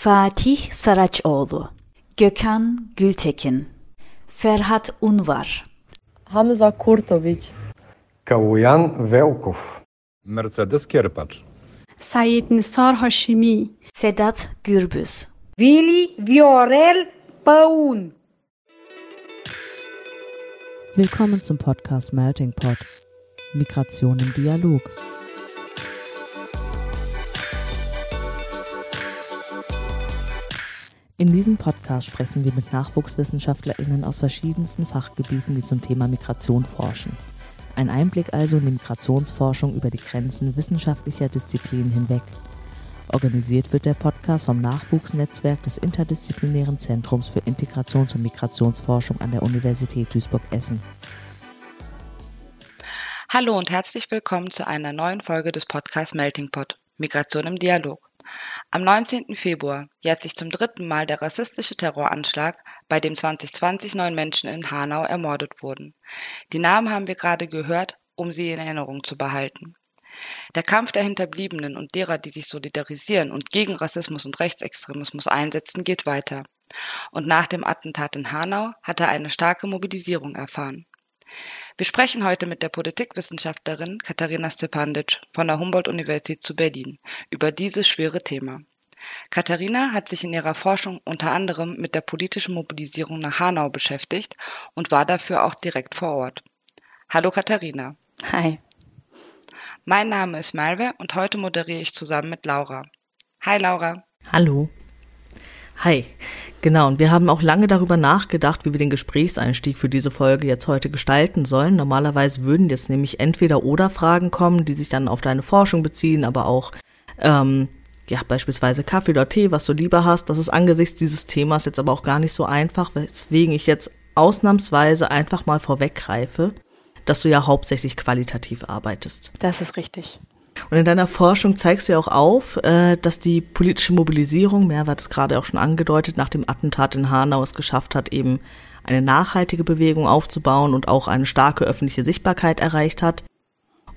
Fatih Saraçoğlu, Gökhan Gültekin, Ferhat Unvar, Hamza Kurtovic, Kavuyan Velkov, Mercedes Kerpaç, Said Nisar Hashimi, Sedat Gürbüz, Vili Viorel Paun. Willkommen zum Podcast Melting Pot. Migration im Dialog. In diesem Podcast sprechen wir mit NachwuchswissenschaftlerInnen aus verschiedensten Fachgebieten, die zum Thema Migration forschen. Ein Einblick also in die Migrationsforschung über die Grenzen wissenschaftlicher Disziplinen hinweg. Organisiert wird der Podcast vom Nachwuchsnetzwerk des Interdisziplinären Zentrums für Integrations- und Migrationsforschung an der Universität Duisburg-Essen. Hallo und herzlich willkommen zu einer neuen Folge des Podcasts Melting Pot Migration im Dialog. Am 19. Februar jährt sich zum dritten Mal der rassistische Terroranschlag, bei dem 2020 neun Menschen in Hanau ermordet wurden. Die Namen haben wir gerade gehört, um sie in Erinnerung zu behalten. Der Kampf der Hinterbliebenen und derer, die sich solidarisieren und gegen Rassismus und Rechtsextremismus einsetzen, geht weiter. Und nach dem Attentat in Hanau hat er eine starke Mobilisierung erfahren. Wir sprechen heute mit der Politikwissenschaftlerin Katharina Stepandic von der Humboldt-Universität zu Berlin über dieses schwere Thema. Katharina hat sich in ihrer Forschung unter anderem mit der politischen Mobilisierung nach Hanau beschäftigt und war dafür auch direkt vor Ort. Hallo Katharina. Hi. Mein Name ist Malve und heute moderiere ich zusammen mit Laura. Hi Laura. Hallo. Hi. Genau, und wir haben auch lange darüber nachgedacht, wie wir den Gesprächseinstieg für diese Folge jetzt heute gestalten sollen. Normalerweise würden jetzt nämlich entweder oder Fragen kommen, die sich dann auf deine Forschung beziehen, aber auch ähm, ja, beispielsweise Kaffee oder Tee, was du lieber hast. Das ist angesichts dieses Themas jetzt aber auch gar nicht so einfach, weswegen ich jetzt ausnahmsweise einfach mal vorweggreife, dass du ja hauptsächlich qualitativ arbeitest. Das ist richtig. Und in deiner Forschung zeigst du ja auch auf, äh, dass die politische Mobilisierung, mehr war das gerade auch schon angedeutet, nach dem Attentat in Hanau es geschafft hat, eben eine nachhaltige Bewegung aufzubauen und auch eine starke öffentliche Sichtbarkeit erreicht hat.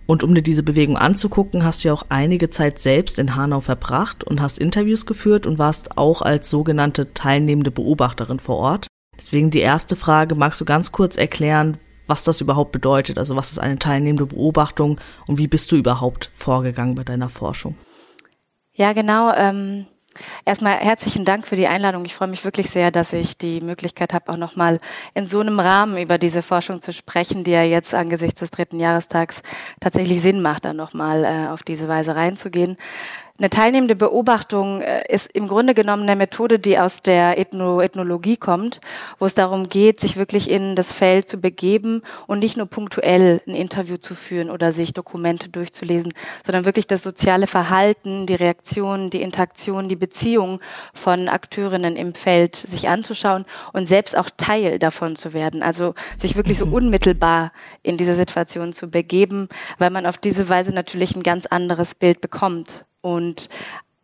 Und um dir diese Bewegung anzugucken, hast du ja auch einige Zeit selbst in Hanau verbracht und hast Interviews geführt und warst auch als sogenannte teilnehmende Beobachterin vor Ort. Deswegen die erste Frage, magst du ganz kurz erklären, was das überhaupt bedeutet? Also was ist eine teilnehmende Beobachtung und wie bist du überhaupt vorgegangen bei deiner Forschung? Ja, genau. Ähm, erstmal herzlichen Dank für die Einladung. Ich freue mich wirklich sehr, dass ich die Möglichkeit habe, auch nochmal in so einem Rahmen über diese Forschung zu sprechen, die ja jetzt angesichts des dritten Jahrestags tatsächlich Sinn macht, da nochmal äh, auf diese Weise reinzugehen. Eine teilnehmende Beobachtung äh, ist im Grunde genommen eine Methode, die aus der Ethno Ethnologie kommt, wo es darum geht, sich wirklich in das Feld zu begeben und nicht nur punktuell ein Interview zu führen oder sich Dokumente durchzulesen, sondern wirklich das soziale Verhalten, die Reaktionen, die Interaktion, die Beziehungen von Akteurinnen im Feld sich anzuschauen und selbst auch Teil davon zu werden. Also sich wirklich so unmittelbar in diese Situation zu begeben, weil man auf diese Weise natürlich ein ganz anderes Bild bekommt und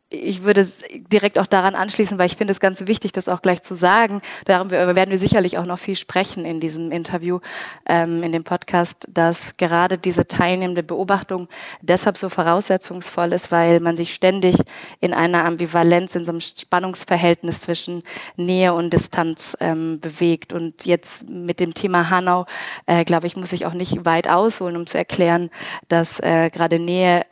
ich würde direkt auch daran anschließen, weil ich finde es ganz wichtig, das auch gleich zu sagen. Darüber werden wir sicherlich auch noch viel sprechen in diesem Interview, ähm, in dem Podcast, dass gerade diese teilnehmende Beobachtung deshalb so voraussetzungsvoll ist, weil man sich ständig in einer Ambivalenz, in so einem Spannungsverhältnis zwischen Nähe und Distanz ähm, bewegt. Und jetzt mit dem Thema Hanau, äh, glaube ich, muss ich auch nicht weit ausholen, um zu erklären, dass äh, gerade Nähe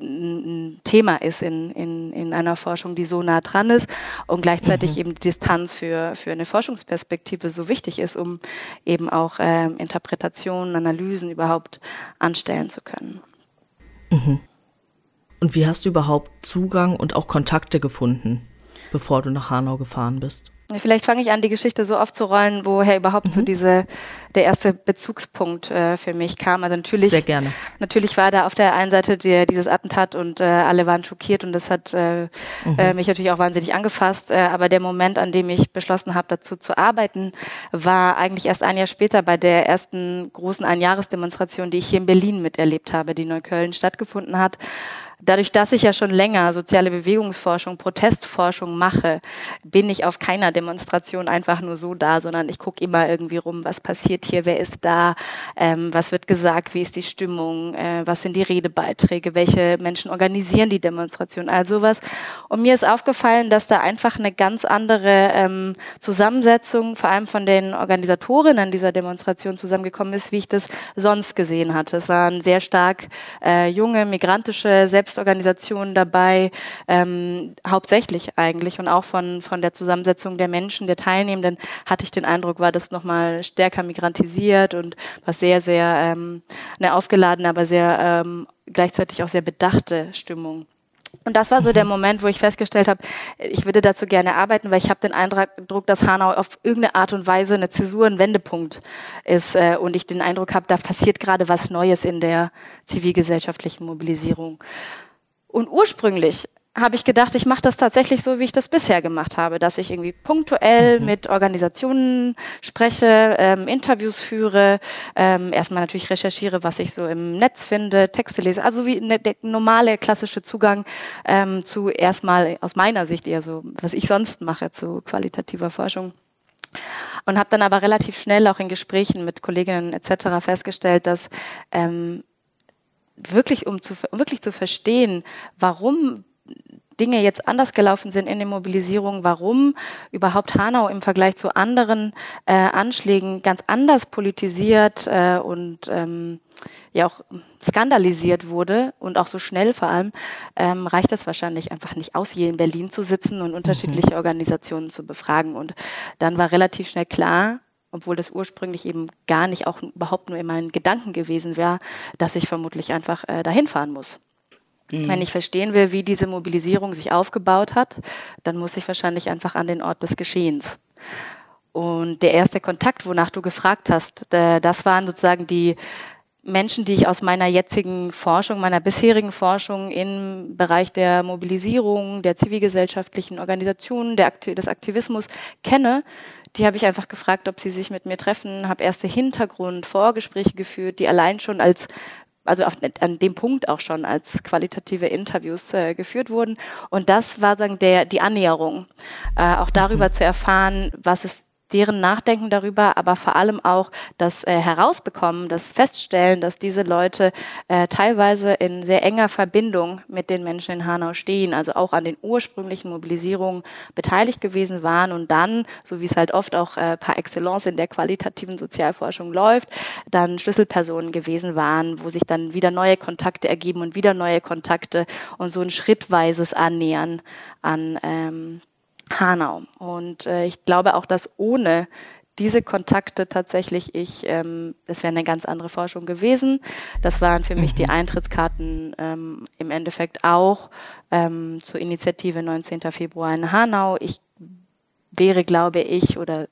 ein Thema ist in, in, in einer Forschung, die so nah dran ist und gleichzeitig mhm. eben die Distanz für, für eine Forschungsperspektive so wichtig ist, um eben auch ähm, Interpretationen, Analysen überhaupt anstellen zu können. Mhm. Und wie hast du überhaupt Zugang und auch Kontakte gefunden, bevor du nach Hanau gefahren bist? Vielleicht fange ich an, die Geschichte so aufzurollen, woher überhaupt mhm. so diese der erste Bezugspunkt äh, für mich kam. Also natürlich, sehr gerne. Natürlich war da auf der einen Seite die, dieses Attentat und äh, alle waren schockiert und das hat äh, mhm. äh, mich natürlich auch wahnsinnig angefasst. Äh, aber der Moment, an dem ich beschlossen habe, dazu zu arbeiten, war eigentlich erst ein Jahr später bei der ersten großen Einjahresdemonstration, die ich hier in Berlin miterlebt habe, die in Neukölln stattgefunden hat dadurch, dass ich ja schon länger soziale Bewegungsforschung, Protestforschung mache, bin ich auf keiner Demonstration einfach nur so da, sondern ich gucke immer irgendwie rum, was passiert hier, wer ist da, ähm, was wird gesagt, wie ist die Stimmung, äh, was sind die Redebeiträge, welche Menschen organisieren die Demonstration, all sowas. Und mir ist aufgefallen, dass da einfach eine ganz andere ähm, Zusammensetzung, vor allem von den Organisatorinnen dieser Demonstration zusammengekommen ist, wie ich das sonst gesehen hatte. Es waren sehr stark äh, junge, migrantische, selbst Selbstorganisationen dabei, ähm, hauptsächlich eigentlich und auch von, von der Zusammensetzung der Menschen, der Teilnehmenden, hatte ich den Eindruck, war das nochmal stärker migrantisiert und war sehr, sehr ähm, eine aufgeladene, aber sehr ähm, gleichzeitig auch sehr bedachte Stimmung. Und das war so der mhm. Moment, wo ich festgestellt habe, ich würde dazu gerne arbeiten, weil ich habe den Eindruck, dass Hanau auf irgendeine Art und Weise eine Zäsur, ein Wendepunkt ist äh, und ich den Eindruck habe, da passiert gerade was Neues in der zivilgesellschaftlichen Mobilisierung. Und ursprünglich habe ich gedacht, ich mache das tatsächlich so, wie ich das bisher gemacht habe, dass ich irgendwie punktuell mhm. mit Organisationen spreche, ähm, Interviews führe, ähm, erstmal natürlich recherchiere, was ich so im Netz finde, Texte lese, also wie ne, der normale klassische Zugang ähm, zu erstmal aus meiner Sicht eher so, was ich sonst mache zu qualitativer Forschung. Und habe dann aber relativ schnell auch in Gesprächen mit Kolleginnen etc. festgestellt, dass ähm, wirklich um zu wirklich zu verstehen, warum Dinge jetzt anders gelaufen sind in den Mobilisierungen, warum überhaupt Hanau im Vergleich zu anderen äh, Anschlägen ganz anders politisiert äh, und ähm, ja auch skandalisiert wurde und auch so schnell vor allem, ähm, reicht das wahrscheinlich einfach nicht aus, hier in Berlin zu sitzen und unterschiedliche mhm. Organisationen zu befragen. Und dann war relativ schnell klar, obwohl das ursprünglich eben gar nicht auch überhaupt nur in meinen Gedanken gewesen wäre, dass ich vermutlich einfach äh, dahin fahren muss. Mhm. Wenn ich verstehen will, wie diese Mobilisierung sich aufgebaut hat, dann muss ich wahrscheinlich einfach an den Ort des Geschehens. Und der erste Kontakt, wonach du gefragt hast, das waren sozusagen die Menschen, die ich aus meiner jetzigen Forschung, meiner bisherigen Forschung im Bereich der Mobilisierung, der zivilgesellschaftlichen Organisationen, der, des Aktivismus kenne, die habe ich einfach gefragt, ob sie sich mit mir treffen, habe erste Hintergrund, Vorgespräche geführt, die allein schon als also auf, an dem Punkt auch schon als qualitative Interviews äh, geführt wurden. Und das war sagen der die Annäherung, äh, auch darüber mhm. zu erfahren, was es deren Nachdenken darüber, aber vor allem auch das äh, Herausbekommen, das Feststellen, dass diese Leute äh, teilweise in sehr enger Verbindung mit den Menschen in Hanau stehen, also auch an den ursprünglichen Mobilisierungen beteiligt gewesen waren und dann, so wie es halt oft auch äh, par excellence in der qualitativen Sozialforschung läuft, dann Schlüsselpersonen gewesen waren, wo sich dann wieder neue Kontakte ergeben und wieder neue Kontakte und so ein schrittweises Annähern an ähm, Hanau. Und äh, ich glaube auch, dass ohne diese Kontakte tatsächlich ich, ähm, das wäre eine ganz andere Forschung gewesen. Das waren für mich die mhm. Eintrittskarten ähm, im Endeffekt auch ähm, zur Initiative 19. Februar in Hanau. Ich wäre, glaube ich, oder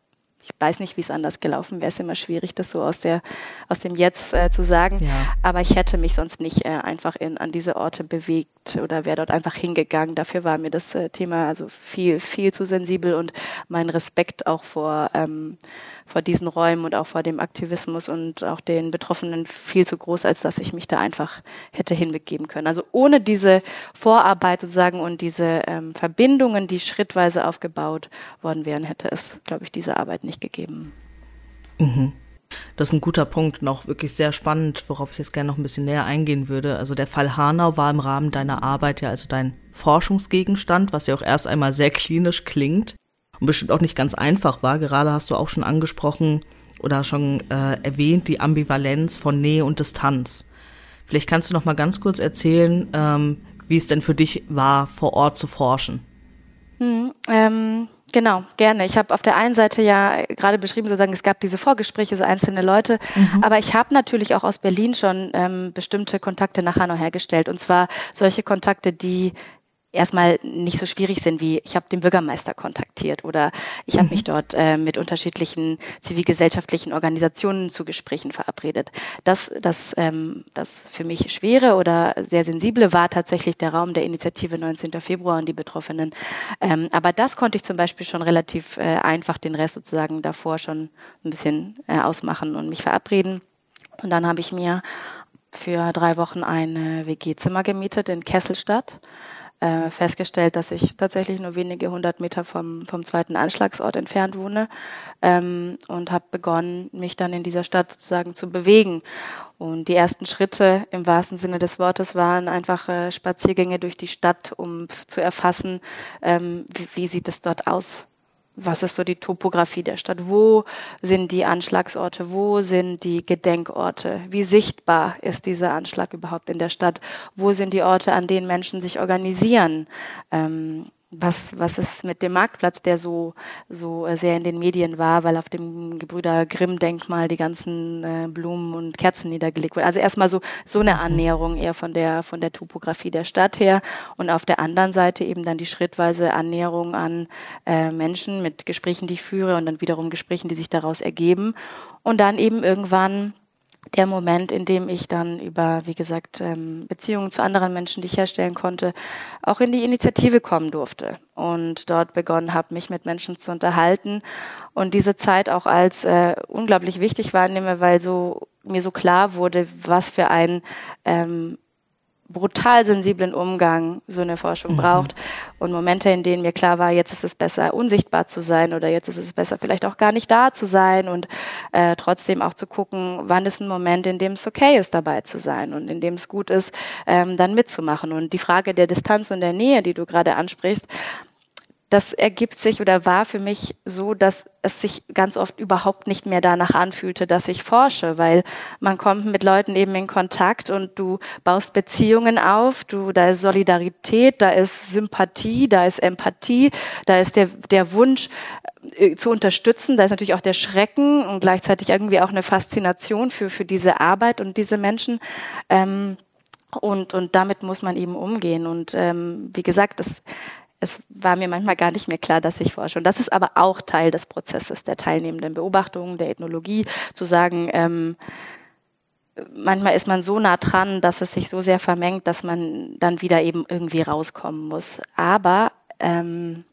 ich weiß nicht, wie es anders gelaufen wäre. Es ist immer schwierig, das so aus, der, aus dem Jetzt äh, zu sagen. Ja. Aber ich hätte mich sonst nicht äh, einfach in, an diese Orte bewegt oder wäre dort einfach hingegangen. Dafür war mir das äh, Thema also viel, viel zu sensibel und mein Respekt auch vor ähm, vor diesen Räumen und auch vor dem Aktivismus und auch den Betroffenen viel zu groß, als dass ich mich da einfach hätte hinbegeben können. Also ohne diese Vorarbeit sozusagen und diese ähm, Verbindungen, die schrittweise aufgebaut worden wären, hätte es, glaube ich, diese Arbeit nicht gegeben. Mhm. Das ist ein guter Punkt und auch wirklich sehr spannend, worauf ich jetzt gerne noch ein bisschen näher eingehen würde. Also der Fall Hanau war im Rahmen deiner Arbeit ja also dein Forschungsgegenstand, was ja auch erst einmal sehr klinisch klingt und bestimmt auch nicht ganz einfach war. Gerade hast du auch schon angesprochen oder schon äh, erwähnt die Ambivalenz von Nähe und Distanz. Vielleicht kannst du noch mal ganz kurz erzählen, ähm, wie es denn für dich war, vor Ort zu forschen. Hm, ähm, genau, gerne. Ich habe auf der einen Seite ja gerade beschrieben, sozusagen, es gab diese Vorgespräche, so einzelne Leute, mhm. aber ich habe natürlich auch aus Berlin schon ähm, bestimmte Kontakte nach Hanau hergestellt. Und zwar solche Kontakte, die erstmal nicht so schwierig sind wie ich habe den Bürgermeister kontaktiert oder ich habe mhm. mich dort äh, mit unterschiedlichen zivilgesellschaftlichen Organisationen zu Gesprächen verabredet. Das, das, ähm, das für mich schwere oder sehr sensible war tatsächlich der Raum der Initiative 19. Februar und die Betroffenen. Ähm, aber das konnte ich zum Beispiel schon relativ äh, einfach den Rest sozusagen davor schon ein bisschen äh, ausmachen und mich verabreden. Und dann habe ich mir für drei Wochen ein WG-Zimmer gemietet in Kesselstadt äh, festgestellt, dass ich tatsächlich nur wenige hundert Meter vom, vom zweiten Anschlagsort entfernt wohne ähm, und habe begonnen, mich dann in dieser Stadt sozusagen zu bewegen. Und die ersten Schritte im wahrsten Sinne des Wortes waren einfach äh, Spaziergänge durch die Stadt, um zu erfassen, ähm, wie, wie sieht es dort aus was ist so die Topografie der Stadt? Wo sind die Anschlagsorte? Wo sind die Gedenkorte? Wie sichtbar ist dieser Anschlag überhaupt in der Stadt? Wo sind die Orte, an denen Menschen sich organisieren? Ähm, was, was ist mit dem Marktplatz, der so, so äh, sehr in den Medien war, weil auf dem Gebrüder Grimm-Denkmal die ganzen äh, Blumen und Kerzen niedergelegt wurden. Also erstmal so, so eine mhm. Annäherung eher von der, von der Topografie der Stadt her und auf der anderen Seite eben dann die schrittweise Annäherung an äh, Menschen mit Gesprächen, die ich führe und dann wiederum Gesprächen, die sich daraus ergeben und dann eben irgendwann der Moment, in dem ich dann über, wie gesagt, ähm, Beziehungen zu anderen Menschen, die ich herstellen konnte, auch in die Initiative kommen durfte und dort begonnen habe, mich mit Menschen zu unterhalten und diese Zeit auch als äh, unglaublich wichtig wahrnehme, weil so mir so klar wurde, was für ein ähm, brutal sensiblen Umgang so eine Forschung mhm. braucht und Momente, in denen mir klar war, jetzt ist es besser, unsichtbar zu sein oder jetzt ist es besser, vielleicht auch gar nicht da zu sein und äh, trotzdem auch zu gucken, wann ist ein Moment, in dem es okay ist, dabei zu sein und in dem es gut ist, ähm, dann mitzumachen. Und die Frage der Distanz und der Nähe, die du gerade ansprichst, das ergibt sich oder war für mich so, dass es sich ganz oft überhaupt nicht mehr danach anfühlte, dass ich forsche, weil man kommt mit Leuten eben in Kontakt und du baust Beziehungen auf, du, da ist Solidarität, da ist Sympathie, da ist Empathie, da ist der, der Wunsch äh, zu unterstützen, da ist natürlich auch der Schrecken und gleichzeitig irgendwie auch eine Faszination für, für diese Arbeit und diese Menschen. Ähm, und, und damit muss man eben umgehen. Und ähm, wie gesagt, das es war mir manchmal gar nicht mehr klar, dass ich forsche. Und das ist aber auch Teil des Prozesses der teilnehmenden Beobachtungen, der Ethnologie, zu sagen, ähm, manchmal ist man so nah dran, dass es sich so sehr vermengt, dass man dann wieder eben irgendwie rauskommen muss. Aber ähm,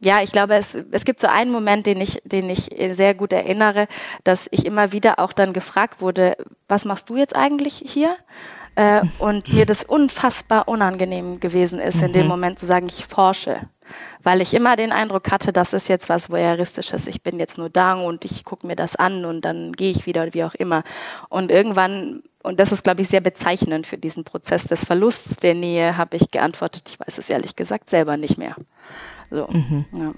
ja, ich glaube, es, es gibt so einen Moment, den ich, den ich sehr gut erinnere, dass ich immer wieder auch dann gefragt wurde, was machst du jetzt eigentlich hier? Äh, und mir das unfassbar unangenehm gewesen ist, mhm. in dem mhm. Moment zu sagen, ich forsche. Weil ich immer den Eindruck hatte, das ist jetzt was Voyeuristisches. Ich bin jetzt nur da und ich gucke mir das an und dann gehe ich wieder, wie auch immer. Und irgendwann, und das ist, glaube ich, sehr bezeichnend für diesen Prozess des Verlusts der Nähe, habe ich geantwortet, ich weiß es ehrlich gesagt selber nicht mehr. So, mhm. ja.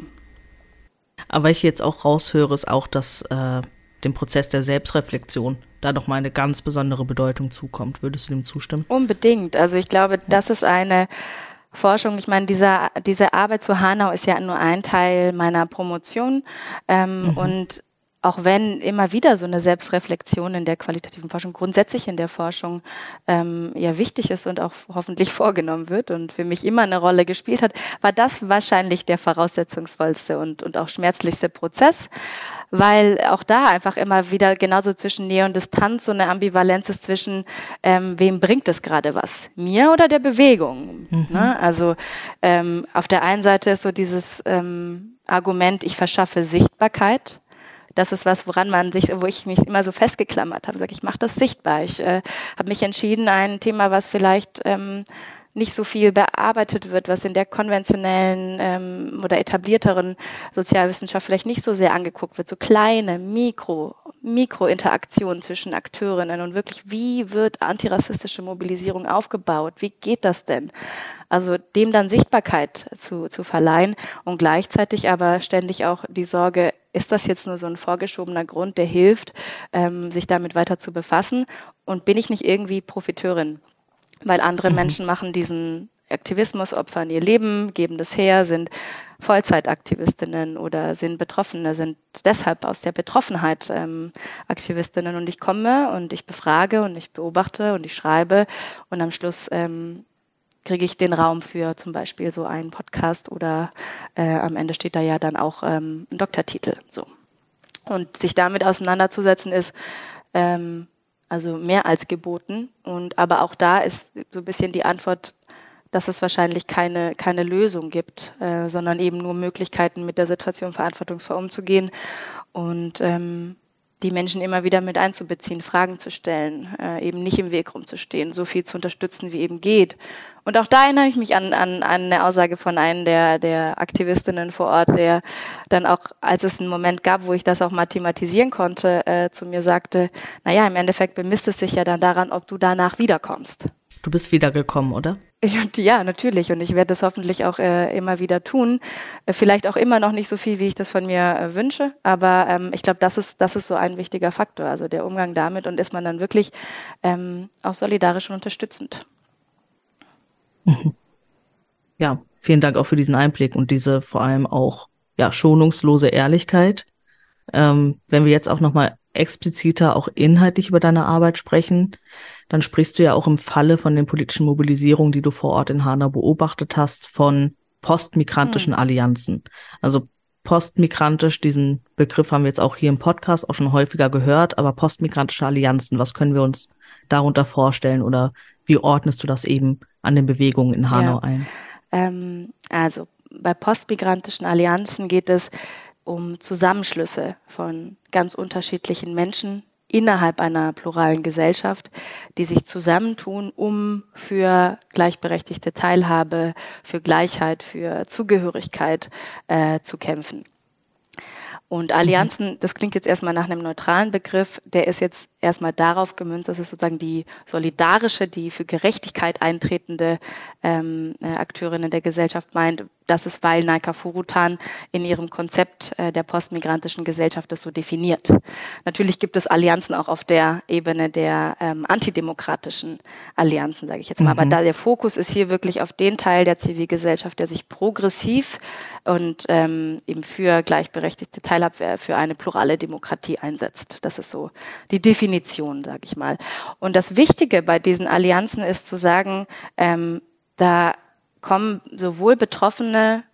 Aber ich jetzt auch raushöre, ist auch, dass äh, dem Prozess der Selbstreflexion da doch mal eine ganz besondere Bedeutung zukommt. Würdest du dem zustimmen? Unbedingt. Also ich glaube, das ist eine Forschung. Ich meine, dieser, diese Arbeit zu Hanau ist ja nur ein Teil meiner Promotion. Ähm, mhm. Und auch wenn immer wieder so eine Selbstreflexion in der qualitativen Forschung, grundsätzlich in der Forschung ähm, ja wichtig ist und auch hoffentlich vorgenommen wird und für mich immer eine Rolle gespielt hat, war das wahrscheinlich der voraussetzungsvollste und, und auch schmerzlichste Prozess, weil auch da einfach immer wieder genauso zwischen Nähe und Distanz so eine Ambivalenz ist zwischen, ähm, wem bringt es gerade was, mir oder der Bewegung. Mhm. Ne? Also ähm, auf der einen Seite ist so dieses ähm, Argument, ich verschaffe Sichtbarkeit das ist was, woran man sich, wo ich mich immer so festgeklammert habe. Sag ich, mache das sichtbar. Ich äh, habe mich entschieden, ein Thema, was vielleicht ähm, nicht so viel bearbeitet wird, was in der konventionellen ähm, oder etablierteren Sozialwissenschaft vielleicht nicht so sehr angeguckt wird, so kleine Mikro, Mikrointeraktionen zwischen Akteurinnen und wirklich, wie wird antirassistische Mobilisierung aufgebaut? Wie geht das denn? Also dem dann Sichtbarkeit zu, zu verleihen und gleichzeitig aber ständig auch die Sorge, ist das jetzt nur so ein vorgeschobener Grund, der hilft, ähm, sich damit weiter zu befassen? Und bin ich nicht irgendwie Profiteurin? weil andere mhm. Menschen machen diesen Aktivismus, opfern ihr Leben, geben das her, sind Vollzeitaktivistinnen oder sind Betroffene, sind deshalb aus der Betroffenheit ähm, Aktivistinnen. Und ich komme und ich befrage und ich beobachte und ich schreibe und am Schluss ähm, kriege ich den Raum für zum Beispiel so einen Podcast oder äh, am Ende steht da ja dann auch ähm, ein Doktortitel. So. Und sich damit auseinanderzusetzen ist, ähm, also mehr als geboten. Und aber auch da ist so ein bisschen die Antwort, dass es wahrscheinlich keine, keine Lösung gibt, äh, sondern eben nur Möglichkeiten, mit der Situation verantwortungsvoll umzugehen. Und ähm, die Menschen immer wieder mit einzubeziehen, Fragen zu stellen, äh, eben nicht im Weg rumzustehen, so viel zu unterstützen, wie eben geht. Und auch da erinnere ich mich an, an, an eine Aussage von einem der, der Aktivistinnen vor Ort, der dann auch, als es einen Moment gab, wo ich das auch mathematisieren konnte, äh, zu mir sagte, naja, im Endeffekt bemisst es sich ja dann daran, ob du danach wiederkommst. Du bist wiedergekommen, oder? Ja, natürlich. Und ich werde das hoffentlich auch äh, immer wieder tun. Äh, vielleicht auch immer noch nicht so viel, wie ich das von mir äh, wünsche. Aber ähm, ich glaube, das ist, das ist so ein wichtiger Faktor. Also der Umgang damit und ist man dann wirklich ähm, auch solidarisch und unterstützend. Mhm. Ja, vielen Dank auch für diesen Einblick und diese vor allem auch ja schonungslose Ehrlichkeit. Ähm, wenn wir jetzt auch nochmal expliziter auch inhaltlich über deine Arbeit sprechen, dann sprichst du ja auch im Falle von den politischen Mobilisierungen, die du vor Ort in Hanau beobachtet hast, von postmigrantischen hm. Allianzen. Also postmigrantisch, diesen Begriff haben wir jetzt auch hier im Podcast auch schon häufiger gehört, aber postmigrantische Allianzen, was können wir uns darunter vorstellen oder wie ordnest du das eben an den Bewegungen in Hanau ja. ein? Ähm, also bei postmigrantischen Allianzen geht es um Zusammenschlüsse von ganz unterschiedlichen Menschen innerhalb einer pluralen Gesellschaft, die sich zusammentun, um für gleichberechtigte Teilhabe, für Gleichheit, für Zugehörigkeit äh, zu kämpfen. Und Allianzen, das klingt jetzt erstmal nach einem neutralen Begriff, der ist jetzt erstmal darauf gemünzt, dass es sozusagen die solidarische, die für Gerechtigkeit eintretende ähm, äh, Akteurinnen der Gesellschaft meint, das ist, weil Naika Furutan in ihrem Konzept äh, der postmigrantischen Gesellschaft das so definiert. Natürlich gibt es Allianzen auch auf der Ebene der ähm, antidemokratischen Allianzen, sage ich jetzt mal. Mhm. Aber da der Fokus ist hier wirklich auf den Teil der Zivilgesellschaft, der sich progressiv und ähm, eben für gleichberechtigte Teilhabe, für eine plurale Demokratie einsetzt. Das ist so die Definition, sage ich mal. Und das Wichtige bei diesen Allianzen ist zu sagen, ähm, da kommen sowohl Betroffene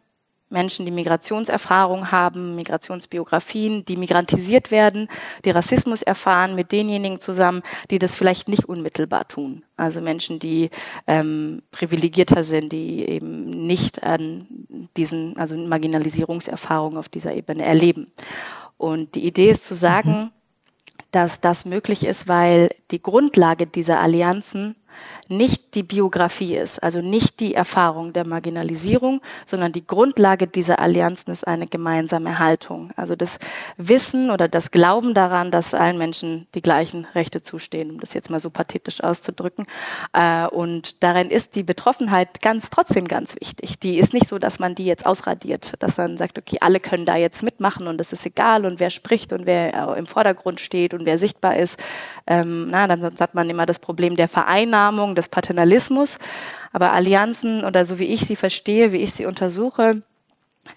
Menschen, die Migrationserfahrung haben, Migrationsbiografien, die migrantisiert werden, die Rassismus erfahren, mit denjenigen zusammen, die das vielleicht nicht unmittelbar tun. Also Menschen, die ähm, privilegierter sind, die eben nicht an diesen, also Marginalisierungserfahrungen auf dieser Ebene erleben. Und die Idee ist zu sagen, mhm. Dass das möglich ist, weil die Grundlage dieser Allianzen nicht die Biografie ist, also nicht die Erfahrung der Marginalisierung, sondern die Grundlage dieser Allianzen ist eine gemeinsame Haltung. Also das Wissen oder das Glauben daran, dass allen Menschen die gleichen Rechte zustehen, um das jetzt mal so pathetisch auszudrücken. Äh, und darin ist die Betroffenheit ganz trotzdem ganz wichtig. Die ist nicht so, dass man die jetzt ausradiert, dass man sagt, okay, alle können da jetzt mitmachen und es ist egal und wer spricht und wer im Vordergrund steht und wer sichtbar ist. Ähm, na, dann hat man immer das Problem der Vereinnahmung, des Paternalismus. Aber Allianzen oder so wie ich sie verstehe, wie ich sie untersuche,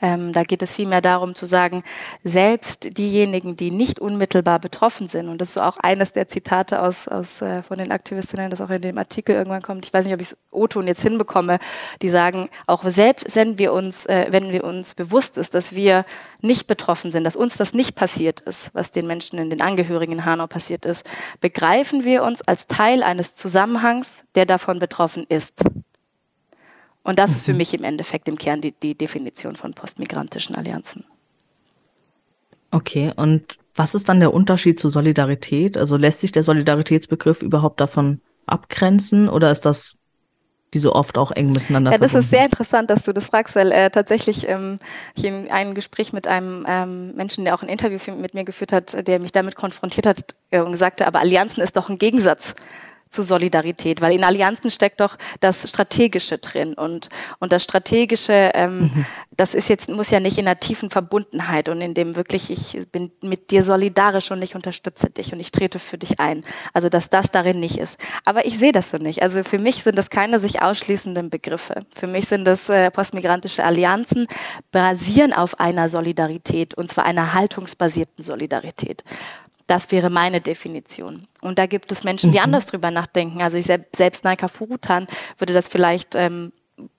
ähm, da geht es vielmehr darum zu sagen, selbst diejenigen, die nicht unmittelbar betroffen sind, und das ist so auch eines der Zitate aus, aus, äh, von den Aktivistinnen, das auch in dem Artikel irgendwann kommt, ich weiß nicht, ob ich es O-Ton jetzt hinbekomme, die sagen, auch selbst wenn wir uns, äh, wenn wir uns bewusst ist, dass wir nicht betroffen sind, dass uns das nicht passiert ist, was den Menschen in den Angehörigen in Hanau passiert ist, begreifen wir uns als Teil eines Zusammenhangs, der davon betroffen ist. Und das ist für mhm. mich im Endeffekt im Kern die, die Definition von postmigrantischen Allianzen. Okay, und was ist dann der Unterschied zu Solidarität? Also lässt sich der Solidaritätsbegriff überhaupt davon abgrenzen oder ist das wie so oft auch eng miteinander Ja, das verbunden? ist sehr interessant, dass du das fragst, weil äh, tatsächlich ähm, ich in einem Gespräch mit einem ähm, Menschen, der auch ein Interview mit mir geführt hat, der mich damit konfrontiert hat äh, und sagte, aber Allianzen ist doch ein Gegensatz zu Solidarität, weil in Allianzen steckt doch das Strategische drin und, und das Strategische, ähm, mhm. das ist jetzt, muss ja nicht in einer tiefen Verbundenheit und in dem wirklich, ich bin mit dir solidarisch und ich unterstütze dich und ich trete für dich ein. Also, dass das darin nicht ist. Aber ich sehe das so nicht. Also, für mich sind das keine sich ausschließenden Begriffe. Für mich sind das äh, postmigrantische Allianzen, basieren auf einer Solidarität und zwar einer haltungsbasierten Solidarität. Das wäre meine Definition. Und da gibt es Menschen, die mhm. anders drüber nachdenken. Also ich selbst Naika Furutan würde das vielleicht ähm,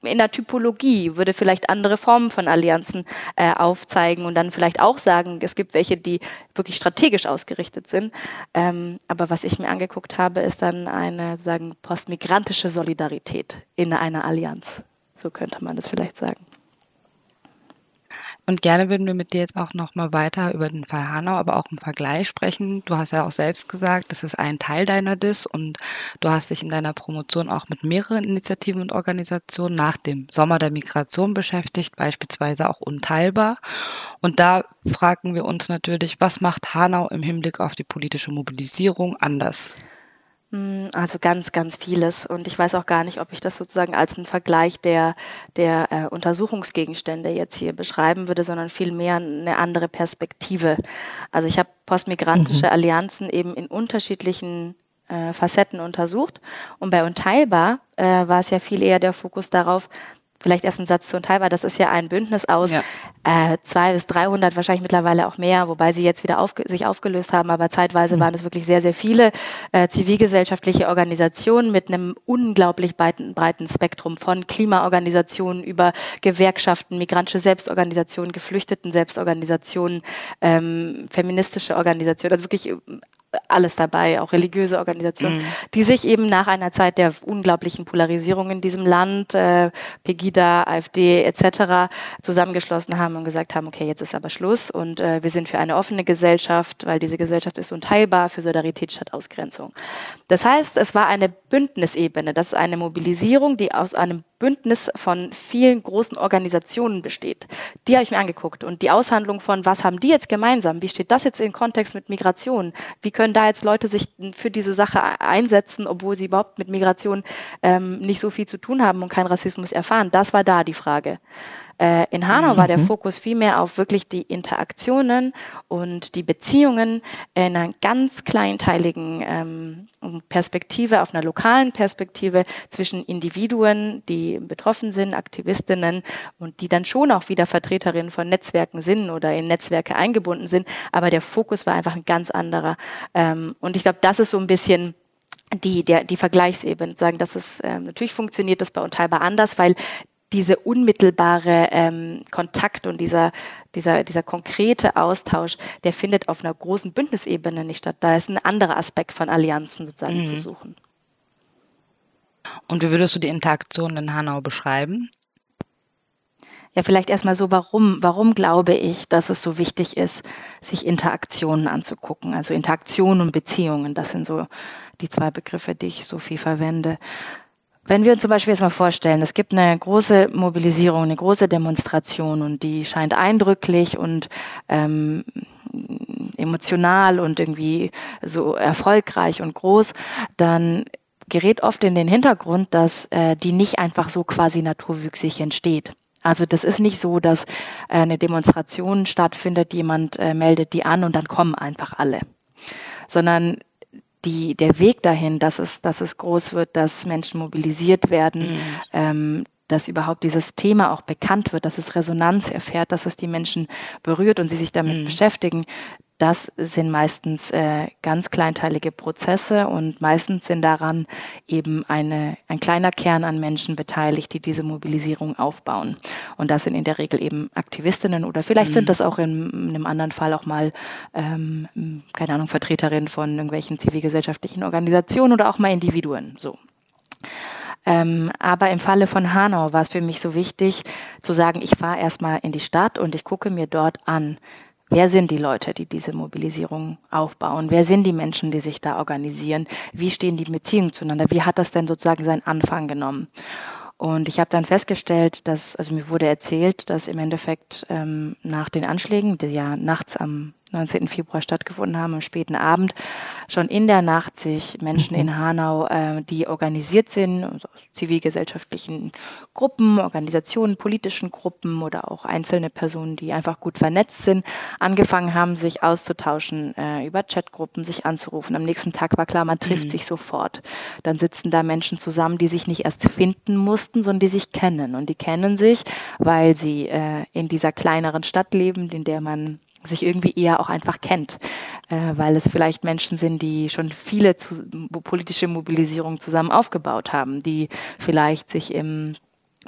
in der Typologie würde vielleicht andere Formen von Allianzen äh, aufzeigen und dann vielleicht auch sagen, es gibt welche, die wirklich strategisch ausgerichtet sind. Ähm, aber was ich mir angeguckt habe, ist dann eine sagen postmigrantische Solidarität in einer Allianz. So könnte man das vielleicht sagen. Und gerne würden wir mit dir jetzt auch nochmal weiter über den Fall Hanau, aber auch im Vergleich sprechen. Du hast ja auch selbst gesagt, das ist ein Teil deiner DIS und du hast dich in deiner Promotion auch mit mehreren Initiativen und Organisationen nach dem Sommer der Migration beschäftigt, beispielsweise auch Unteilbar. Und da fragen wir uns natürlich, was macht Hanau im Hinblick auf die politische Mobilisierung anders? Hm, also ganz, ganz vieles. Und ich weiß auch gar nicht, ob ich das sozusagen als einen Vergleich der, der äh, Untersuchungsgegenstände jetzt hier beschreiben würde, sondern vielmehr eine andere Perspektive. Also ich habe postmigrantische mhm. Allianzen eben in unterschiedlichen äh, Facetten untersucht. Und bei Unteilbar äh, war es ja viel eher der Fokus darauf, vielleicht erst ein Satz zu Unteilbar, das ist ja ein Bündnis aus ja. äh, zwei bis 300, wahrscheinlich mittlerweile auch mehr, wobei sie jetzt wieder aufge sich aufgelöst haben, aber zeitweise mhm. waren es wirklich sehr, sehr viele äh, zivilgesellschaftliche Organisationen mit einem unglaublich breiten, breiten Spektrum von Klimaorganisationen über Gewerkschaften, migrantische Selbstorganisationen, Geflüchteten Selbstorganisationen, ähm, feministische Organisationen, also wirklich alles dabei, auch religiöse Organisationen, mhm. die sich eben nach einer Zeit der unglaublichen Polarisierung in diesem Land, äh, Pegida, AfD etc., zusammengeschlossen haben und gesagt haben, okay, jetzt ist aber Schluss und äh, wir sind für eine offene Gesellschaft, weil diese Gesellschaft ist unteilbar für Solidarität statt Ausgrenzung. Das heißt, es war eine Bündnisebene, das ist eine Mobilisierung, die aus einem Bündnis von vielen großen Organisationen besteht. Die habe ich mir angeguckt und die Aushandlung von, was haben die jetzt gemeinsam? Wie steht das jetzt in Kontext mit Migration? Wie können da jetzt Leute sich für diese Sache einsetzen, obwohl sie überhaupt mit Migration ähm, nicht so viel zu tun haben und keinen Rassismus erfahren? Das war da die Frage. Äh, in Hanau mhm. war der mhm. Fokus vielmehr auf wirklich die Interaktionen und die Beziehungen in einer ganz kleinteiligen ähm, Perspektive, auf einer lokalen Perspektive zwischen Individuen, die betroffen sind, Aktivistinnen und die dann schon auch wieder Vertreterinnen von Netzwerken sind oder in Netzwerke eingebunden sind. Aber der Fokus war einfach ein ganz anderer. Ähm, und ich glaube, das ist so ein bisschen die, der, die Vergleichsebene, sagen, dass es ähm, natürlich funktioniert das bei Unteilbar anders, weil diese unmittelbare ähm, Kontakt und dieser, dieser, dieser konkrete Austausch, der findet auf einer großen Bündnisebene nicht statt. Da ist ein anderer Aspekt von Allianzen sozusagen mhm. zu suchen. Und wie würdest du die Interaktion in Hanau beschreiben? Ja, vielleicht erstmal so, warum, warum glaube ich, dass es so wichtig ist, sich Interaktionen anzugucken? Also Interaktionen und Beziehungen, das sind so die zwei Begriffe, die ich so viel verwende. Wenn wir uns zum Beispiel jetzt mal vorstellen, es gibt eine große Mobilisierung, eine große Demonstration und die scheint eindrücklich und ähm, emotional und irgendwie so erfolgreich und groß, dann gerät oft in den Hintergrund, dass äh, die nicht einfach so quasi naturwüchsig entsteht. Also das ist nicht so, dass äh, eine Demonstration stattfindet, jemand äh, meldet die an und dann kommen einfach alle, sondern die, der Weg dahin, dass es, dass es groß wird, dass Menschen mobilisiert werden, mhm. ähm, dass überhaupt dieses Thema auch bekannt wird, dass es Resonanz erfährt, dass es die Menschen berührt und sie sich damit mhm. beschäftigen, das sind meistens äh, ganz kleinteilige Prozesse und meistens sind daran eben eine, ein kleiner Kern an Menschen beteiligt, die diese Mobilisierung aufbauen. Und das sind in der Regel eben Aktivistinnen oder vielleicht mhm. sind das auch in, in, einem anderen Fall auch mal, ähm, keine Ahnung, Vertreterinnen von irgendwelchen zivilgesellschaftlichen Organisationen oder auch mal Individuen. So. Ähm, aber im Falle von Hanau war es für mich so wichtig zu sagen, ich fahre erstmal in die Stadt und ich gucke mir dort an, Wer sind die Leute, die diese Mobilisierung aufbauen? Wer sind die Menschen, die sich da organisieren? Wie stehen die Beziehungen zueinander? Wie hat das denn sozusagen seinen Anfang genommen? Und ich habe dann festgestellt, dass, also mir wurde erzählt, dass im Endeffekt ähm, nach den Anschlägen, die ja nachts am 19. Februar stattgefunden haben, am späten Abend, schon in der Nacht sich Menschen in mhm. Hanau, äh, die organisiert sind, also zivilgesellschaftlichen Gruppen, Organisationen, politischen Gruppen oder auch einzelne Personen, die einfach gut vernetzt sind, angefangen haben, sich auszutauschen äh, über Chatgruppen, sich anzurufen. Am nächsten Tag war klar, man trifft mhm. sich sofort. Dann sitzen da Menschen zusammen, die sich nicht erst finden mussten, sondern die sich kennen. Und die kennen sich, weil sie äh, in dieser kleineren Stadt leben, in der man sich irgendwie eher auch einfach kennt, äh, weil es vielleicht Menschen sind, die schon viele zu, politische Mobilisierungen zusammen aufgebaut haben, die vielleicht sich im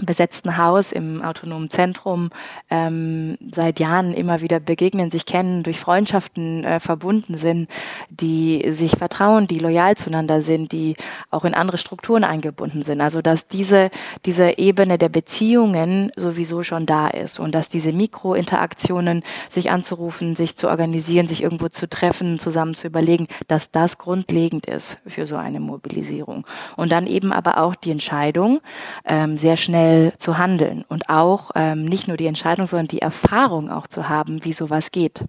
besetzten Haus im autonomen Zentrum ähm, seit Jahren immer wieder begegnen, sich kennen, durch Freundschaften äh, verbunden sind, die sich vertrauen, die loyal zueinander sind, die auch in andere Strukturen eingebunden sind. Also dass diese, diese Ebene der Beziehungen sowieso schon da ist und dass diese Mikrointeraktionen, sich anzurufen, sich zu organisieren, sich irgendwo zu treffen, zusammen zu überlegen, dass das grundlegend ist für so eine Mobilisierung. Und dann eben aber auch die Entscheidung, ähm, sehr schnell schnell zu handeln und auch ähm, nicht nur die Entscheidung, sondern die Erfahrung auch zu haben, wie sowas geht.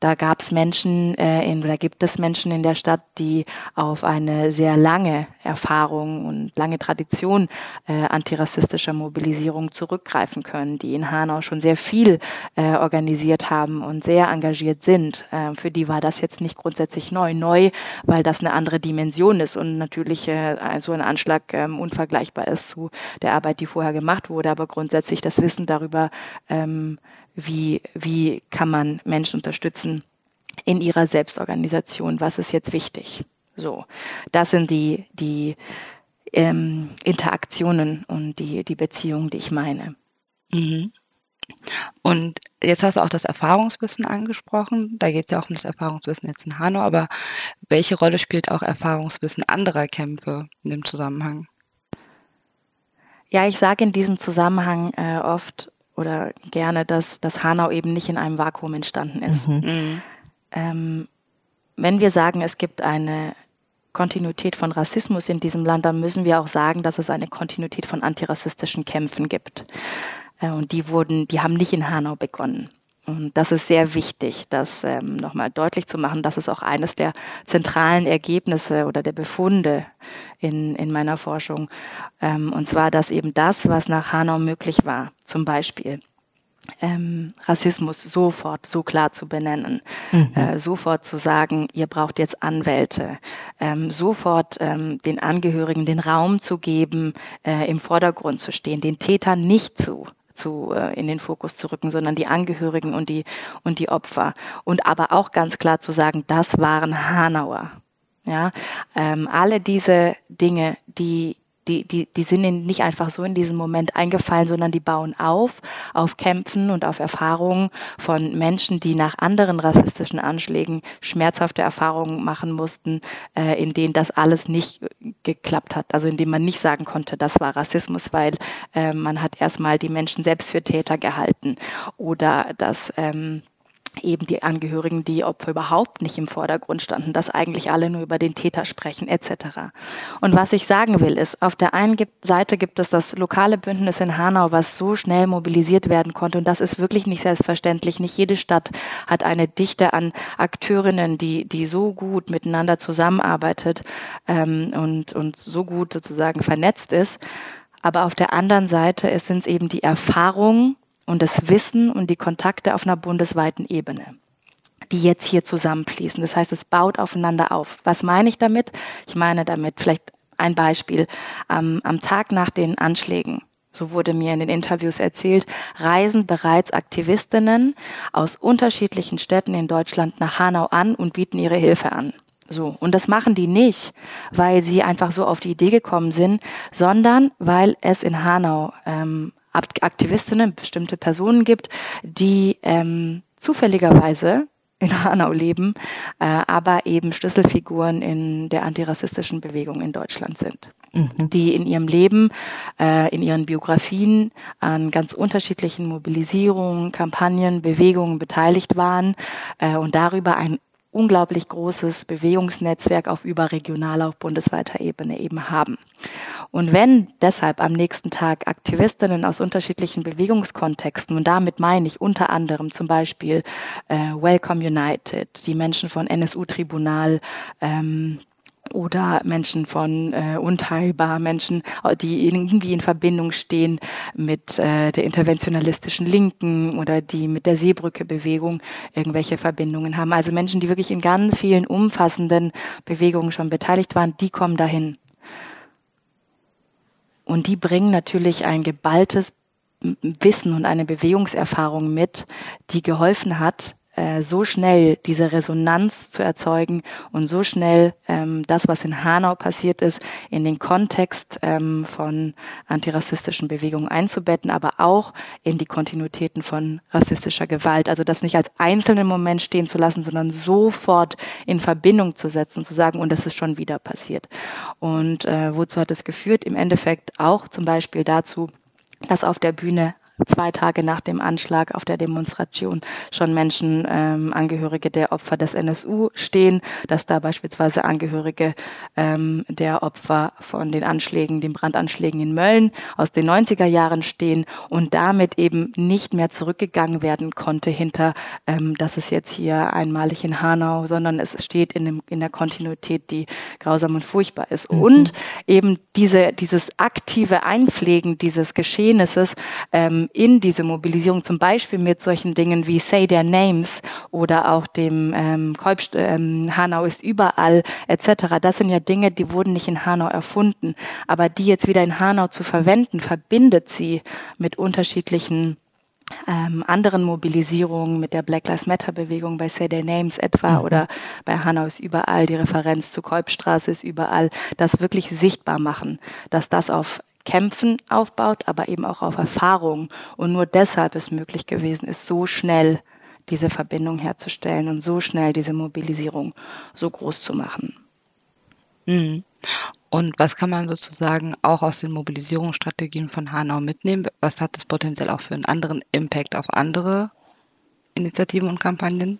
Da gab es Menschen äh, in, oder gibt es Menschen in der Stadt, die auf eine sehr lange Erfahrung und lange Tradition äh, antirassistischer Mobilisierung zurückgreifen können, die in Hanau schon sehr viel äh, organisiert haben und sehr engagiert sind. Äh, für die war das jetzt nicht grundsätzlich neu. Neu, weil das eine andere Dimension ist und natürlich äh, so ein Anschlag äh, unvergleichbar ist zu der Arbeit, die vorher vorher gemacht wurde, aber grundsätzlich das Wissen darüber, ähm, wie, wie kann man Menschen unterstützen in ihrer Selbstorganisation, was ist jetzt wichtig. So, das sind die, die ähm, Interaktionen und die, die Beziehungen, die ich meine. Mhm. Und jetzt hast du auch das Erfahrungswissen angesprochen. Da geht es ja auch um das Erfahrungswissen jetzt in Hanau, aber welche Rolle spielt auch Erfahrungswissen anderer Kämpfe in dem Zusammenhang? Ja, ich sage in diesem Zusammenhang äh, oft oder gerne, dass, dass Hanau eben nicht in einem Vakuum entstanden ist. Mhm. mhm. Ähm, wenn wir sagen, es gibt eine Kontinuität von Rassismus in diesem Land, dann müssen wir auch sagen, dass es eine Kontinuität von antirassistischen Kämpfen gibt. Äh, und die wurden, die haben nicht in Hanau begonnen. Und das ist sehr wichtig, das ähm, nochmal deutlich zu machen. Das ist auch eines der zentralen Ergebnisse oder der Befunde in, in meiner Forschung. Ähm, und zwar, dass eben das, was nach Hanau möglich war, zum Beispiel ähm, Rassismus sofort so klar zu benennen, mhm. äh, sofort zu sagen, ihr braucht jetzt Anwälte, ähm, sofort ähm, den Angehörigen den Raum zu geben, äh, im Vordergrund zu stehen, den Tätern nicht zu zu, äh, in den Fokus zu rücken, sondern die Angehörigen und die, und die Opfer. Und aber auch ganz klar zu sagen, das waren Hanauer. Ja, ähm, alle diese Dinge, die die, die, die sind ihnen nicht einfach so in diesem Moment eingefallen, sondern die bauen auf, auf Kämpfen und auf Erfahrungen von Menschen, die nach anderen rassistischen Anschlägen schmerzhafte Erfahrungen machen mussten, äh, in denen das alles nicht geklappt hat. Also in denen man nicht sagen konnte, das war Rassismus, weil äh, man hat erstmal die Menschen selbst für Täter gehalten oder dass ähm, eben die Angehörigen, die Opfer überhaupt nicht im Vordergrund standen, dass eigentlich alle nur über den Täter sprechen etc. Und was ich sagen will, ist, auf der einen Seite gibt es das lokale Bündnis in Hanau, was so schnell mobilisiert werden konnte und das ist wirklich nicht selbstverständlich. Nicht jede Stadt hat eine Dichte an Akteurinnen, die, die so gut miteinander zusammenarbeitet ähm, und, und so gut sozusagen vernetzt ist. Aber auf der anderen Seite sind es eben die Erfahrungen, und das Wissen und die Kontakte auf einer bundesweiten Ebene die jetzt hier zusammenfließen. Das heißt, es baut aufeinander auf. Was meine ich damit? Ich meine damit vielleicht ein Beispiel. Ähm, am Tag nach den Anschlägen, so wurde mir in den Interviews erzählt, reisen bereits Aktivistinnen aus unterschiedlichen Städten in Deutschland nach Hanau an und bieten ihre Hilfe an. So. Und das machen die nicht, weil sie einfach so auf die Idee gekommen sind, sondern weil es in Hanau ähm, Aktivistinnen, bestimmte Personen gibt, die ähm, zufälligerweise in Hanau leben, äh, aber eben Schlüsselfiguren in der antirassistischen Bewegung in Deutschland sind, mhm. die in ihrem Leben, äh, in ihren Biografien an ganz unterschiedlichen Mobilisierungen, Kampagnen, Bewegungen beteiligt waren äh, und darüber ein unglaublich großes Bewegungsnetzwerk auf überregionaler, auf bundesweiter Ebene eben haben. Und wenn deshalb am nächsten Tag Aktivistinnen aus unterschiedlichen Bewegungskontexten, und damit meine ich unter anderem zum Beispiel äh, Welcome United, die Menschen von NSU-Tribunal, ähm, oder Menschen von äh, unteilbar, Menschen, die irgendwie in Verbindung stehen mit äh, der interventionalistischen Linken oder die mit der Seebrücke-Bewegung irgendwelche Verbindungen haben. Also Menschen, die wirklich in ganz vielen umfassenden Bewegungen schon beteiligt waren, die kommen dahin. Und die bringen natürlich ein geballtes Wissen und eine Bewegungserfahrung mit, die geholfen hat, äh, so schnell diese Resonanz zu erzeugen und so schnell ähm, das, was in Hanau passiert ist, in den Kontext ähm, von antirassistischen Bewegungen einzubetten, aber auch in die Kontinuitäten von rassistischer Gewalt. Also das nicht als einzelnen Moment stehen zu lassen, sondern sofort in Verbindung zu setzen, zu sagen, und das ist schon wieder passiert. Und äh, wozu hat es geführt? Im Endeffekt auch zum Beispiel dazu, dass auf der Bühne zwei Tage nach dem Anschlag auf der Demonstration schon Menschen, ähm, Angehörige der Opfer des NSU stehen, dass da beispielsweise Angehörige ähm, der Opfer von den Anschlägen, den Brandanschlägen in Mölln aus den 90er Jahren stehen und damit eben nicht mehr zurückgegangen werden konnte hinter, ähm, dass es jetzt hier einmalig in Hanau, sondern es steht in, dem, in der Kontinuität, die grausam und furchtbar ist. Mhm. Und eben diese, dieses aktive Einpflegen dieses Geschehnisses ähm, in diese Mobilisierung, zum Beispiel mit solchen Dingen wie Say Their Names oder auch dem ähm, Kolb, ähm, Hanau ist überall etc. Das sind ja Dinge, die wurden nicht in Hanau erfunden, aber die jetzt wieder in Hanau zu verwenden, verbindet sie mit unterschiedlichen ähm, anderen Mobilisierungen mit der Black Lives Matter Bewegung bei Say Their Names etwa mhm. oder bei Hanau ist überall die Referenz zu Kolbstraße ist überall, das wirklich sichtbar machen, dass das auf Kämpfen aufbaut, aber eben auch auf Erfahrung. Und nur deshalb es möglich gewesen ist, so schnell diese Verbindung herzustellen und so schnell diese Mobilisierung so groß zu machen. Mhm. Und was kann man sozusagen auch aus den Mobilisierungsstrategien von Hanau mitnehmen? Was hat das potenziell auch für einen anderen Impact auf andere Initiativen und Kampagnen?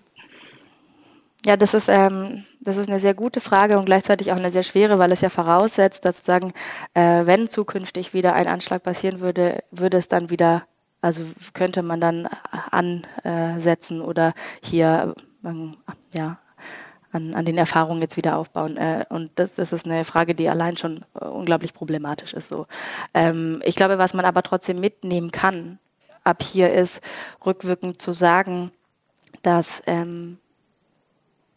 Ja, das ist, ähm, das ist eine sehr gute Frage und gleichzeitig auch eine sehr schwere, weil es ja voraussetzt, dass sozusagen, äh, wenn zukünftig wieder ein Anschlag passieren würde, würde es dann wieder, also könnte man dann ansetzen oder hier, ähm, ja, an, an den Erfahrungen jetzt wieder aufbauen. Äh, und das, das ist eine Frage, die allein schon äh, unglaublich problematisch ist. So. Ähm, ich glaube, was man aber trotzdem mitnehmen kann ab hier ist, rückwirkend zu sagen, dass ähm,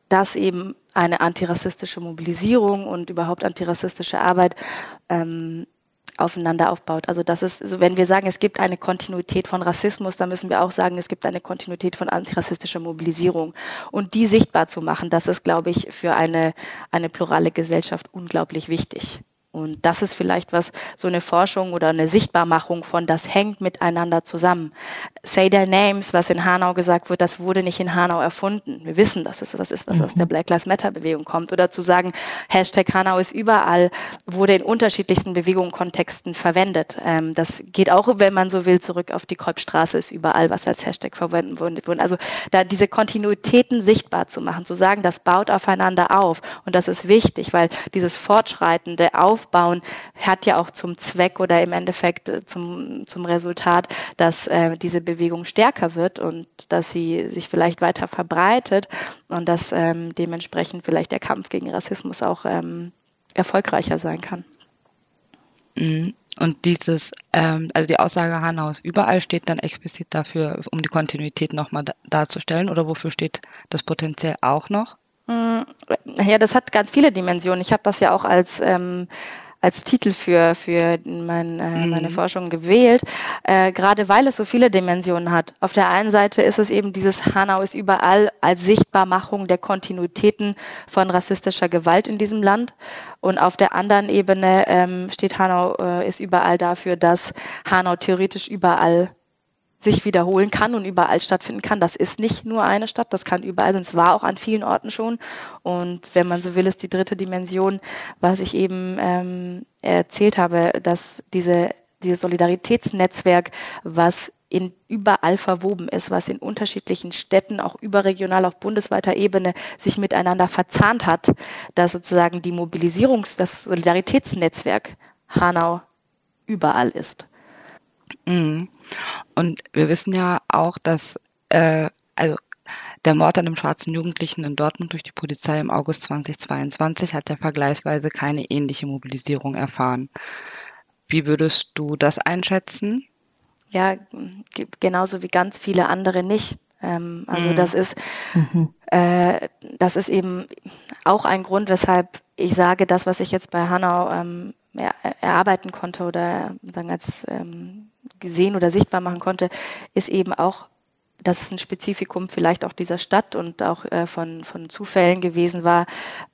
dass eben eine antirassistische Mobilisierung und überhaupt antirassistische Arbeit ähm, aufeinander aufbaut. Also das ist, also wenn wir sagen, es gibt eine Kontinuität von Rassismus, dann müssen wir auch sagen, es gibt eine Kontinuität von antirassistischer Mobilisierung. Und die sichtbar zu machen, das ist, glaube ich, für eine, eine plurale Gesellschaft unglaublich wichtig. Und das ist vielleicht was, so eine Forschung oder eine Sichtbarmachung von, das hängt miteinander zusammen. Say their names, was in Hanau gesagt wird, das wurde nicht in Hanau erfunden. Wir wissen, dass es was ist, was mhm. aus der mhm. Black Lives Matter Bewegung kommt. Oder zu sagen, Hashtag Hanau ist überall, wurde in unterschiedlichsten Bewegungen, Kontexten verwendet. Ähm, das geht auch, wenn man so will, zurück auf die Kolbstraße ist überall, was als Hashtag verwendet wurde. Also da diese Kontinuitäten sichtbar zu machen, zu sagen, das baut aufeinander auf. Und das ist wichtig, weil dieses fortschreitende Auf aufbauen, hat ja auch zum Zweck oder im Endeffekt äh, zum, zum Resultat, dass äh, diese Bewegung stärker wird und dass sie sich vielleicht weiter verbreitet und dass ähm, dementsprechend vielleicht der Kampf gegen Rassismus auch ähm, erfolgreicher sein kann. Mhm. Und dieses, ähm, also die Aussage Hanaus überall steht dann explizit dafür, um die Kontinuität nochmal darzustellen oder wofür steht das potenziell auch noch? Mm, ja, das hat ganz viele Dimensionen. Ich habe das ja auch als ähm, als Titel für, für mein, äh, meine mhm. Forschung gewählt, äh, gerade weil es so viele Dimensionen hat. Auf der einen Seite ist es eben dieses Hanau ist überall als Sichtbarmachung der Kontinuitäten von rassistischer Gewalt in diesem Land. Und auf der anderen Ebene ähm, steht Hanau äh, ist überall dafür, dass Hanau theoretisch überall sich wiederholen kann und überall stattfinden kann. Das ist nicht nur eine Stadt, das kann überall sein. Es war auch an vielen Orten schon. Und wenn man so will, ist die dritte Dimension, was ich eben ähm, erzählt habe, dass diese, dieses Solidaritätsnetzwerk, was in überall verwoben ist, was in unterschiedlichen Städten, auch überregional auf bundesweiter Ebene, sich miteinander verzahnt hat, dass sozusagen die Mobilisierungs-, das Solidaritätsnetzwerk Hanau überall ist. Mhm. Und wir wissen ja auch, dass äh, also der Mord an dem schwarzen Jugendlichen in Dortmund durch die Polizei im August 2022 hat ja vergleichsweise keine ähnliche Mobilisierung erfahren. Wie würdest du das einschätzen? Ja, genauso wie ganz viele andere nicht. Ähm, also mhm. das ist, mhm. äh, das ist eben auch ein Grund, weshalb ich sage, das, was ich jetzt bei Hanau ähm, erarbeiten konnte oder sagen als ähm, gesehen oder sichtbar machen konnte, ist eben auch dass es ein Spezifikum vielleicht auch dieser Stadt und auch äh, von, von Zufällen gewesen war,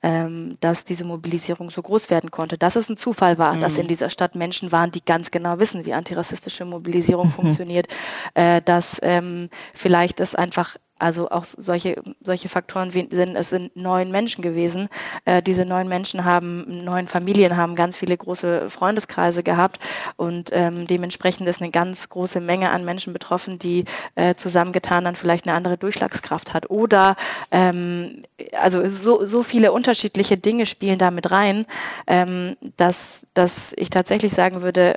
ähm, dass diese Mobilisierung so groß werden konnte. Dass es ein Zufall war, mhm. dass in dieser Stadt Menschen waren, die ganz genau wissen, wie antirassistische Mobilisierung mhm. funktioniert, äh, dass ähm, vielleicht es einfach also auch solche, solche Faktoren wie sind, es sind neun Menschen gewesen. Äh, diese neun Menschen haben, neun Familien haben ganz viele große Freundeskreise gehabt und ähm, dementsprechend ist eine ganz große Menge an Menschen betroffen, die äh, zusammengetan dann vielleicht eine andere Durchschlagskraft hat. Oder ähm, also so, so viele unterschiedliche Dinge spielen da mit rein, ähm, dass, dass ich tatsächlich sagen würde,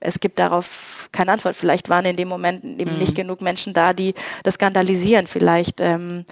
es gibt darauf keine Antwort. Vielleicht waren in dem Moment eben mhm. nicht genug Menschen da, die das skandalisieren. Vielleicht ähm,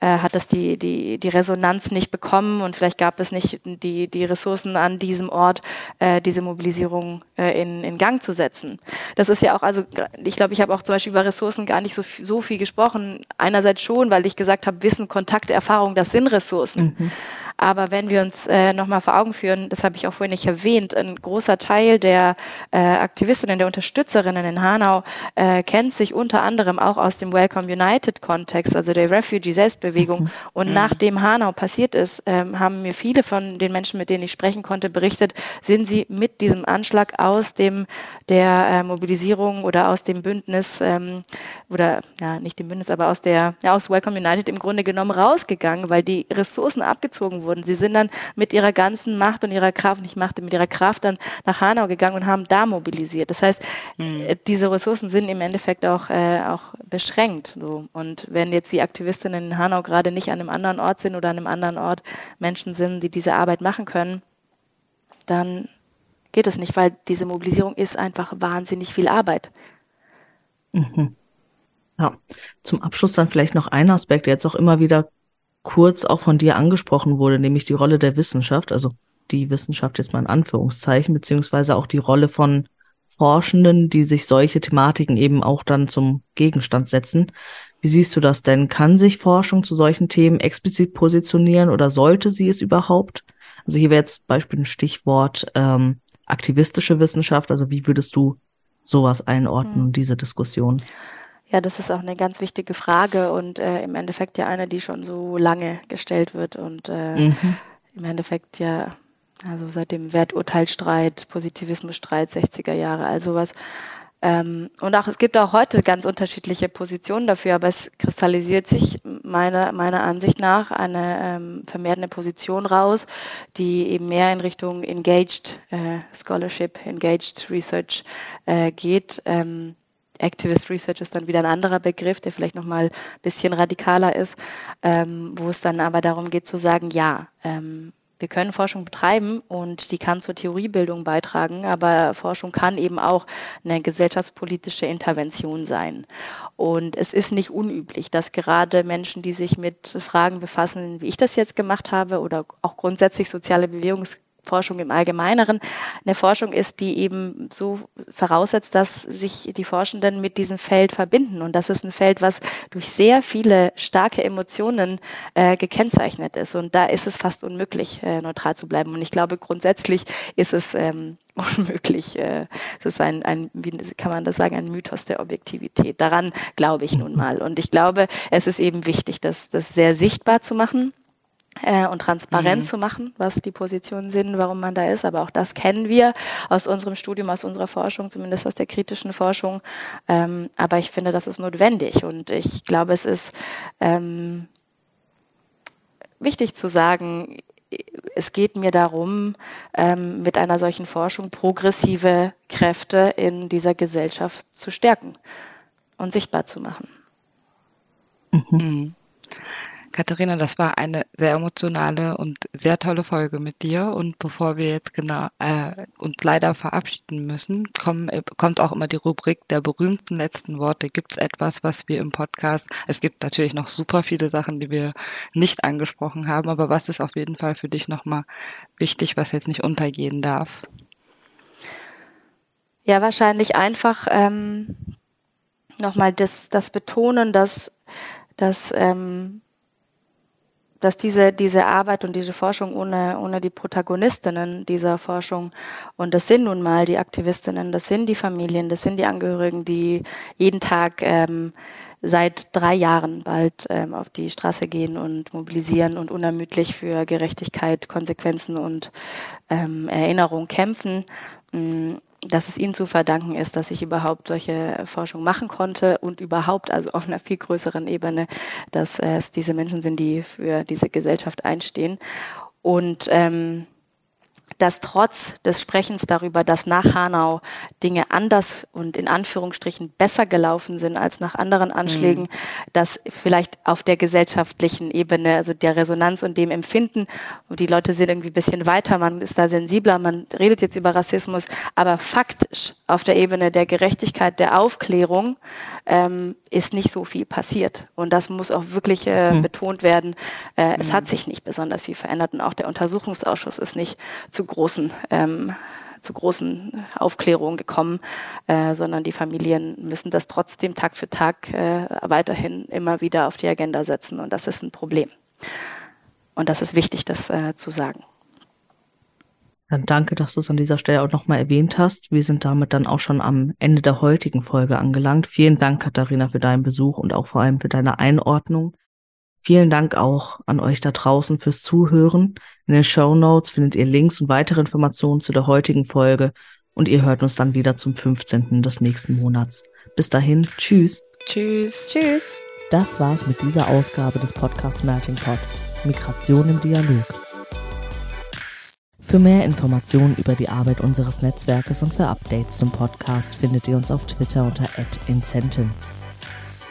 äh, hat das die, die, die Resonanz nicht bekommen und vielleicht gab es nicht die, die Ressourcen an diesem Ort, äh, diese Mobilisierung äh, in, in Gang zu setzen. Das ist ja auch, also ich glaube, ich habe auch zum Beispiel über Ressourcen gar nicht so, so viel gesprochen. Einerseits schon, weil ich gesagt habe, Wissen, Kontakt, Erfahrung, das sind Ressourcen. Mhm. Aber wenn wir uns äh, nochmal vor Augen führen, das habe ich auch vorhin nicht erwähnt, ein großer Teil der äh, Aktivistinnen, der Unterstützerinnen in Hanau äh, kennt sich unter anderem auch aus dem Welcome United Kontext, also der Refugee-Selbstbewegung. Mhm. Und mhm. nachdem Hanau passiert ist, ähm, haben mir viele von den Menschen, mit denen ich sprechen konnte, berichtet, sind sie mit diesem Anschlag aus dem der äh, Mobilisierung oder aus dem Bündnis ähm, oder ja nicht dem Bündnis, aber aus der ja, aus Welcome United im Grunde genommen rausgegangen, weil die Ressourcen abgezogen wurden wurden. Sie sind dann mit ihrer ganzen Macht und ihrer Kraft, nicht Macht, mit ihrer Kraft dann nach Hanau gegangen und haben da mobilisiert. Das heißt, mhm. diese Ressourcen sind im Endeffekt auch, äh, auch beschränkt. So. Und wenn jetzt die Aktivistinnen in Hanau gerade nicht an einem anderen Ort sind oder an einem anderen Ort Menschen sind, die diese Arbeit machen können, dann geht es nicht, weil diese Mobilisierung ist einfach wahnsinnig viel Arbeit. Mhm. Ja, zum Abschluss dann vielleicht noch ein Aspekt, der jetzt auch immer wieder kurz auch von dir angesprochen wurde, nämlich die Rolle der Wissenschaft, also die Wissenschaft jetzt mal in Anführungszeichen, beziehungsweise auch die Rolle von Forschenden, die sich solche Thematiken eben auch dann zum Gegenstand setzen. Wie siehst du das denn? Kann sich Forschung zu solchen Themen explizit positionieren oder sollte sie es überhaupt? Also hier wäre jetzt Beispiel ein Stichwort ähm, aktivistische Wissenschaft. Also wie würdest du sowas einordnen, hm. diese Diskussion? Ja, das ist auch eine ganz wichtige Frage und äh, im Endeffekt ja eine, die schon so lange gestellt wird und äh, mhm. im Endeffekt ja, also seit dem Werturteilstreit, Positivismusstreit 60er Jahre, all sowas. Ähm, und auch es gibt auch heute ganz unterschiedliche Positionen dafür, aber es kristallisiert sich meiner, meiner Ansicht nach eine ähm, vermehrte Position raus, die eben mehr in Richtung Engaged äh, Scholarship, Engaged Research äh, geht. Ähm, Activist Research ist dann wieder ein anderer Begriff, der vielleicht nochmal ein bisschen radikaler ist, ähm, wo es dann aber darum geht zu sagen, ja, ähm, wir können Forschung betreiben und die kann zur Theoriebildung beitragen, aber Forschung kann eben auch eine gesellschaftspolitische Intervention sein. Und es ist nicht unüblich, dass gerade Menschen, die sich mit Fragen befassen, wie ich das jetzt gemacht habe, oder auch grundsätzlich soziale Bewegungs Forschung im Allgemeineren eine Forschung ist, die eben so voraussetzt, dass sich die Forschenden mit diesem Feld verbinden. Und das ist ein Feld, was durch sehr viele starke Emotionen äh, gekennzeichnet ist. Und da ist es fast unmöglich, äh, neutral zu bleiben. Und ich glaube, grundsätzlich ist es ähm, unmöglich. Äh, es ist ein, ein, wie kann man das sagen, ein Mythos der Objektivität. Daran glaube ich nun mal. Und ich glaube, es ist eben wichtig, das, das sehr sichtbar zu machen äh, und transparent mhm. zu machen, was die Positionen sind, warum man da ist. Aber auch das kennen wir aus unserem Studium, aus unserer Forschung, zumindest aus der kritischen Forschung. Ähm, aber ich finde, das ist notwendig und ich glaube, es ist ähm, wichtig zu sagen, es geht mir darum, ähm, mit einer solchen Forschung progressive Kräfte in dieser Gesellschaft zu stärken und sichtbar zu machen. Mhm. Katharina, das war eine sehr emotionale und sehr tolle Folge mit dir. Und bevor wir jetzt genau äh, uns leider verabschieden müssen, kommen, äh, kommt auch immer die Rubrik der berühmten letzten Worte. Gibt es etwas, was wir im Podcast, es gibt natürlich noch super viele Sachen, die wir nicht angesprochen haben, aber was ist auf jeden Fall für dich nochmal wichtig, was jetzt nicht untergehen darf? Ja, wahrscheinlich einfach ähm, nochmal das, das Betonen, dass, dass ähm, dass diese, diese Arbeit und diese Forschung ohne, ohne die Protagonistinnen dieser Forschung, und das sind nun mal die Aktivistinnen, das sind die Familien, das sind die Angehörigen, die jeden Tag ähm, seit drei Jahren bald ähm, auf die Straße gehen und mobilisieren und unermüdlich für Gerechtigkeit, Konsequenzen und ähm, Erinnerung kämpfen. Dass es ihnen zu verdanken ist, dass ich überhaupt solche Forschung machen konnte und überhaupt, also auf einer viel größeren Ebene, dass es diese Menschen sind, die für diese Gesellschaft einstehen. Und ähm, dass trotz des Sprechens darüber, dass nach Hanau Dinge anders und in Anführungsstrichen besser gelaufen sind als nach anderen Anschlägen, mhm. dass vielleicht auf der gesellschaftlichen Ebene, also der Resonanz und dem Empfinden, und die Leute sind irgendwie ein bisschen weiter, man ist da sensibler, man redet jetzt über Rassismus, aber faktisch auf der Ebene der Gerechtigkeit, der Aufklärung ähm, ist nicht so viel passiert. Und das muss auch wirklich äh, mhm. betont werden. Äh, mhm. Es hat sich nicht besonders viel verändert und auch der Untersuchungsausschuss ist nicht zu großen ähm, zu großen Aufklärungen gekommen, äh, sondern die Familien müssen das trotzdem Tag für Tag äh, weiterhin immer wieder auf die Agenda setzen und das ist ein Problem. Und das ist wichtig, das äh, zu sagen. Dann danke, dass du es an dieser Stelle auch nochmal erwähnt hast. Wir sind damit dann auch schon am Ende der heutigen Folge angelangt. Vielen Dank, Katharina, für deinen Besuch und auch vor allem für deine Einordnung. Vielen Dank auch an euch da draußen fürs Zuhören. In den Show Notes findet ihr Links und weitere Informationen zu der heutigen Folge und ihr hört uns dann wieder zum 15. des nächsten Monats. Bis dahin, tschüss. Tschüss. Tschüss. Das war's mit dieser Ausgabe des Podcasts Melting Pot. Migration im Dialog. Für mehr Informationen über die Arbeit unseres Netzwerkes und für Updates zum Podcast findet ihr uns auf Twitter unter @incentin.